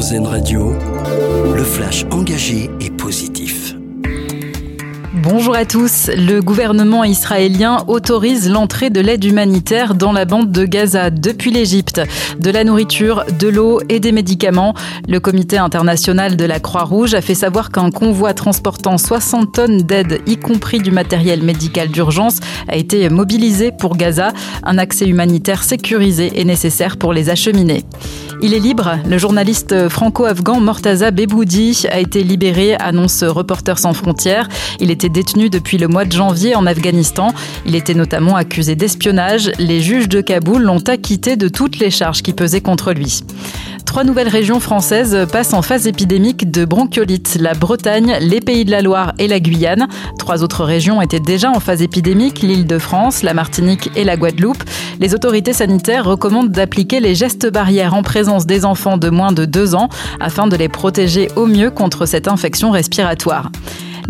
Radio, le flash engagé et positif. Bonjour à tous. Le gouvernement israélien autorise l'entrée de l'aide humanitaire dans la bande de Gaza depuis l'Égypte. De la nourriture, de l'eau et des médicaments. Le comité international de la Croix-Rouge a fait savoir qu'un convoi transportant 60 tonnes d'aide, y compris du matériel médical d'urgence, a été mobilisé pour Gaza. Un accès humanitaire sécurisé est nécessaire pour les acheminer. Il est libre. Le journaliste franco-afghan Mortaza Beboudi a été libéré, annonce Reporters sans frontières. Il était détenu depuis le mois de janvier en Afghanistan. Il était notamment accusé d'espionnage. Les juges de Kaboul l'ont acquitté de toutes les charges qui pesaient contre lui. Trois nouvelles régions françaises passent en phase épidémique de bronchiolite, la Bretagne, les Pays de la Loire et la Guyane. Trois autres régions étaient déjà en phase épidémique, l'île de France, la Martinique et la Guadeloupe. Les autorités sanitaires recommandent d'appliquer les gestes barrières en présence des enfants de moins de deux ans afin de les protéger au mieux contre cette infection respiratoire.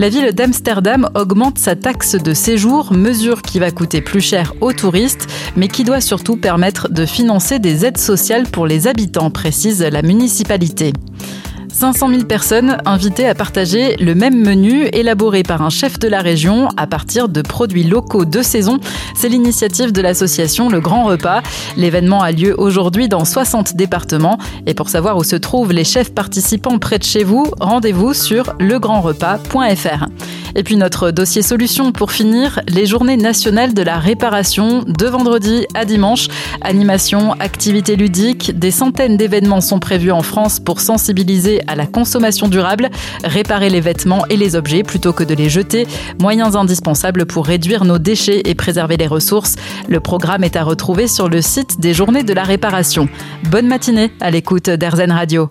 La ville d'Amsterdam augmente sa taxe de séjour, mesure qui va coûter plus cher aux touristes, mais qui doit surtout permettre de financer des aides sociales pour les habitants, précise la municipalité. 500 000 personnes invitées à partager le même menu élaboré par un chef de la région à partir de produits locaux de saison. C'est l'initiative de l'association Le Grand Repas. L'événement a lieu aujourd'hui dans 60 départements. Et pour savoir où se trouvent les chefs participants près de chez vous, rendez-vous sur legrandrepas.fr. Et puis notre dossier solution pour finir, les journées nationales de la réparation de vendredi à dimanche. Animation, activités ludiques, des centaines d'événements sont prévus en France pour sensibiliser à la consommation durable, réparer les vêtements et les objets plutôt que de les jeter, moyens indispensables pour réduire nos déchets et préserver les ressources. Le programme est à retrouver sur le site des journées de la réparation. Bonne matinée à l'écoute d'Airzen Radio.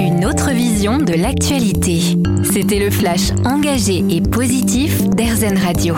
Une autre vision de l'actualité. C'était le flash engagé et positif d'Airzen Radio.